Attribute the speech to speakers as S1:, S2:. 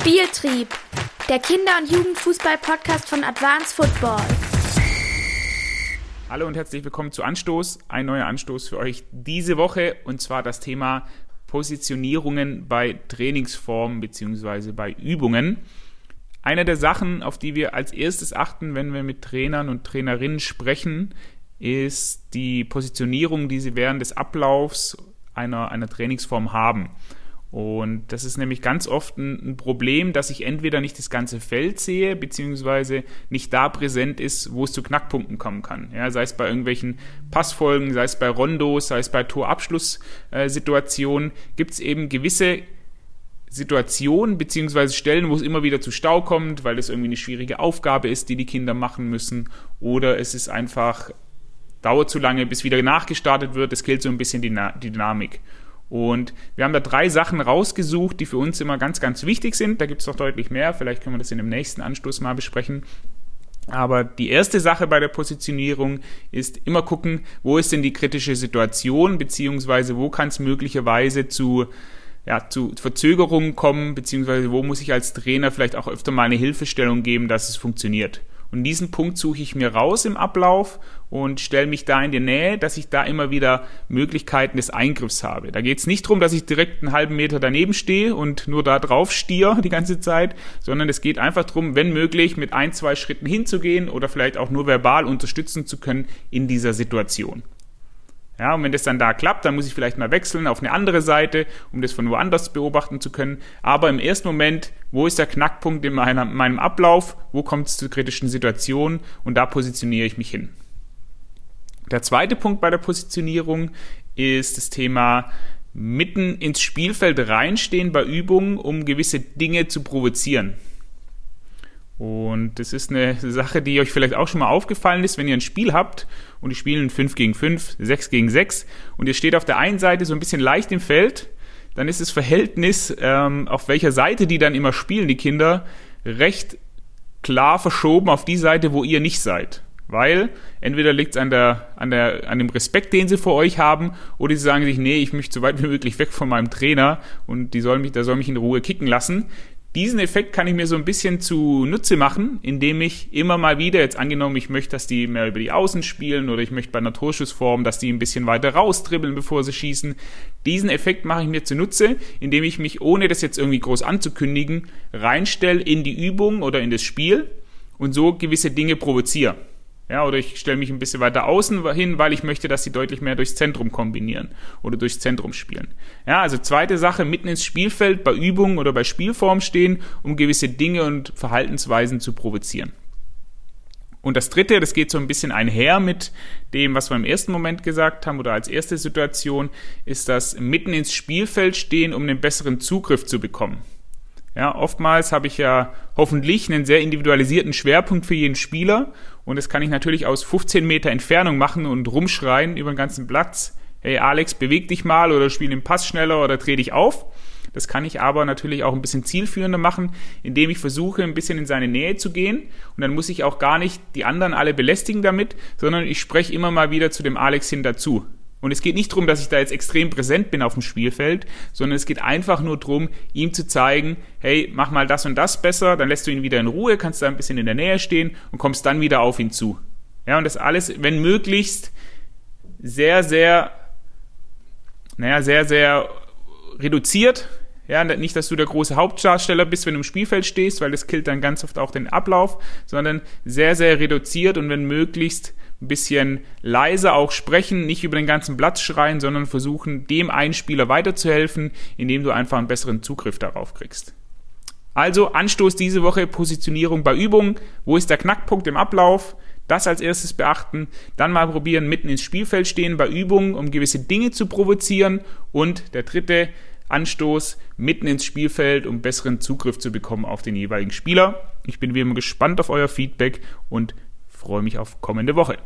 S1: Spieltrieb, der Kinder- und Jugendfußball-Podcast von Advanced Football.
S2: Hallo und herzlich willkommen zu Anstoß. Ein neuer Anstoß für euch diese Woche und zwar das Thema Positionierungen bei Trainingsformen bzw. bei Übungen. Eine der Sachen, auf die wir als erstes achten, wenn wir mit Trainern und Trainerinnen sprechen, ist die Positionierung, die sie während des Ablaufs einer, einer Trainingsform haben. Und das ist nämlich ganz oft ein, Problem, dass ich entweder nicht das ganze Feld sehe, beziehungsweise nicht da präsent ist, wo es zu Knackpunkten kommen kann. Ja, sei es bei irgendwelchen Passfolgen, sei es bei Rondos, sei es bei Torabschlusssituationen, äh, gibt es eben gewisse Situationen beziehungsweise Stellen, wo es immer wieder zu Stau kommt, weil es irgendwie eine schwierige Aufgabe ist, die die Kinder machen müssen, oder es ist einfach dauert zu lange, bis wieder nachgestartet wird. Es killt so ein bisschen die, die Dynamik. Und wir haben da drei Sachen rausgesucht, die für uns immer ganz, ganz wichtig sind. Da gibt es noch deutlich mehr. Vielleicht können wir das in dem nächsten Anstoß mal besprechen. Aber die erste Sache bei der Positionierung ist immer gucken, wo ist denn die kritische Situation, beziehungsweise wo kann es möglicherweise zu, ja, zu Verzögerungen kommen, beziehungsweise wo muss ich als Trainer vielleicht auch öfter mal eine Hilfestellung geben, dass es funktioniert. Und diesen Punkt suche ich mir raus im Ablauf und stelle mich da in die Nähe, dass ich da immer wieder Möglichkeiten des Eingriffs habe. Da geht es nicht darum, dass ich direkt einen halben Meter daneben stehe und nur da drauf stiere die ganze Zeit, sondern es geht einfach darum, wenn möglich, mit ein, zwei Schritten hinzugehen oder vielleicht auch nur verbal unterstützen zu können in dieser Situation. Ja, und wenn das dann da klappt, dann muss ich vielleicht mal wechseln auf eine andere Seite, um das von woanders beobachten zu können. Aber im ersten Moment, wo ist der Knackpunkt in meiner, meinem Ablauf? Wo kommt es zu kritischen Situationen? Und da positioniere ich mich hin. Der zweite Punkt bei der Positionierung ist das Thema mitten ins Spielfeld reinstehen bei Übungen, um gewisse Dinge zu provozieren. Und das ist eine Sache, die euch vielleicht auch schon mal aufgefallen ist, wenn ihr ein Spiel habt und die spielen 5 gegen 5, 6 gegen 6 und ihr steht auf der einen Seite so ein bisschen leicht im Feld, dann ist das Verhältnis, ähm, auf welcher Seite die dann immer spielen, die Kinder, recht klar verschoben auf die Seite, wo ihr nicht seid. Weil entweder liegt es an, der, an, der, an dem Respekt, den sie vor euch haben, oder sie sagen sich, nee, ich möchte so weit wie möglich weg von meinem Trainer und die soll mich, der soll mich in Ruhe kicken lassen. Diesen Effekt kann ich mir so ein bisschen zunutze machen, indem ich immer mal wieder, jetzt angenommen, ich möchte, dass die mehr über die Außen spielen oder ich möchte bei einer Torschussform, dass die ein bisschen weiter rausdribbeln, bevor sie schießen. Diesen Effekt mache ich mir zunutze, indem ich mich, ohne das jetzt irgendwie groß anzukündigen, reinstelle in die Übung oder in das Spiel und so gewisse Dinge provoziere. Ja, oder ich stelle mich ein bisschen weiter außen hin, weil ich möchte, dass sie deutlich mehr durchs Zentrum kombinieren oder durchs Zentrum spielen. Ja, also zweite Sache, mitten ins Spielfeld bei Übungen oder bei Spielformen stehen, um gewisse Dinge und Verhaltensweisen zu provozieren. Und das dritte, das geht so ein bisschen einher mit dem, was wir im ersten Moment gesagt haben oder als erste Situation, ist das mitten ins Spielfeld stehen, um einen besseren Zugriff zu bekommen. Ja, oftmals habe ich ja hoffentlich einen sehr individualisierten Schwerpunkt für jeden Spieler und das kann ich natürlich aus 15 Meter Entfernung machen und rumschreien über den ganzen Platz. Hey Alex, beweg dich mal oder spiel den Pass schneller oder dreh dich auf. Das kann ich aber natürlich auch ein bisschen zielführender machen, indem ich versuche, ein bisschen in seine Nähe zu gehen. Und dann muss ich auch gar nicht die anderen alle belästigen damit, sondern ich spreche immer mal wieder zu dem Alex hin dazu. Und es geht nicht darum, dass ich da jetzt extrem präsent bin auf dem Spielfeld, sondern es geht einfach nur darum, ihm zu zeigen, hey, mach mal das und das besser, dann lässt du ihn wieder in Ruhe, kannst da ein bisschen in der Nähe stehen und kommst dann wieder auf ihn zu. Ja, und das alles, wenn möglichst, sehr, sehr, naja, sehr, sehr reduziert. Ja, nicht, dass du der große Hauptdarsteller bist, wenn du im Spielfeld stehst, weil das killt dann ganz oft auch den Ablauf, sondern sehr, sehr reduziert und wenn möglichst ein bisschen leiser auch sprechen, nicht über den ganzen Platz schreien, sondern versuchen, dem einen Spieler weiterzuhelfen, indem du einfach einen besseren Zugriff darauf kriegst. Also Anstoß diese Woche, Positionierung bei Übungen. Wo ist der Knackpunkt im Ablauf? Das als erstes beachten. Dann mal probieren, mitten ins Spielfeld stehen bei Übungen, um gewisse Dinge zu provozieren. Und der dritte Anstoß, mitten ins Spielfeld, um besseren Zugriff zu bekommen auf den jeweiligen Spieler. Ich bin wie immer gespannt auf euer Feedback und freue mich auf kommende Woche.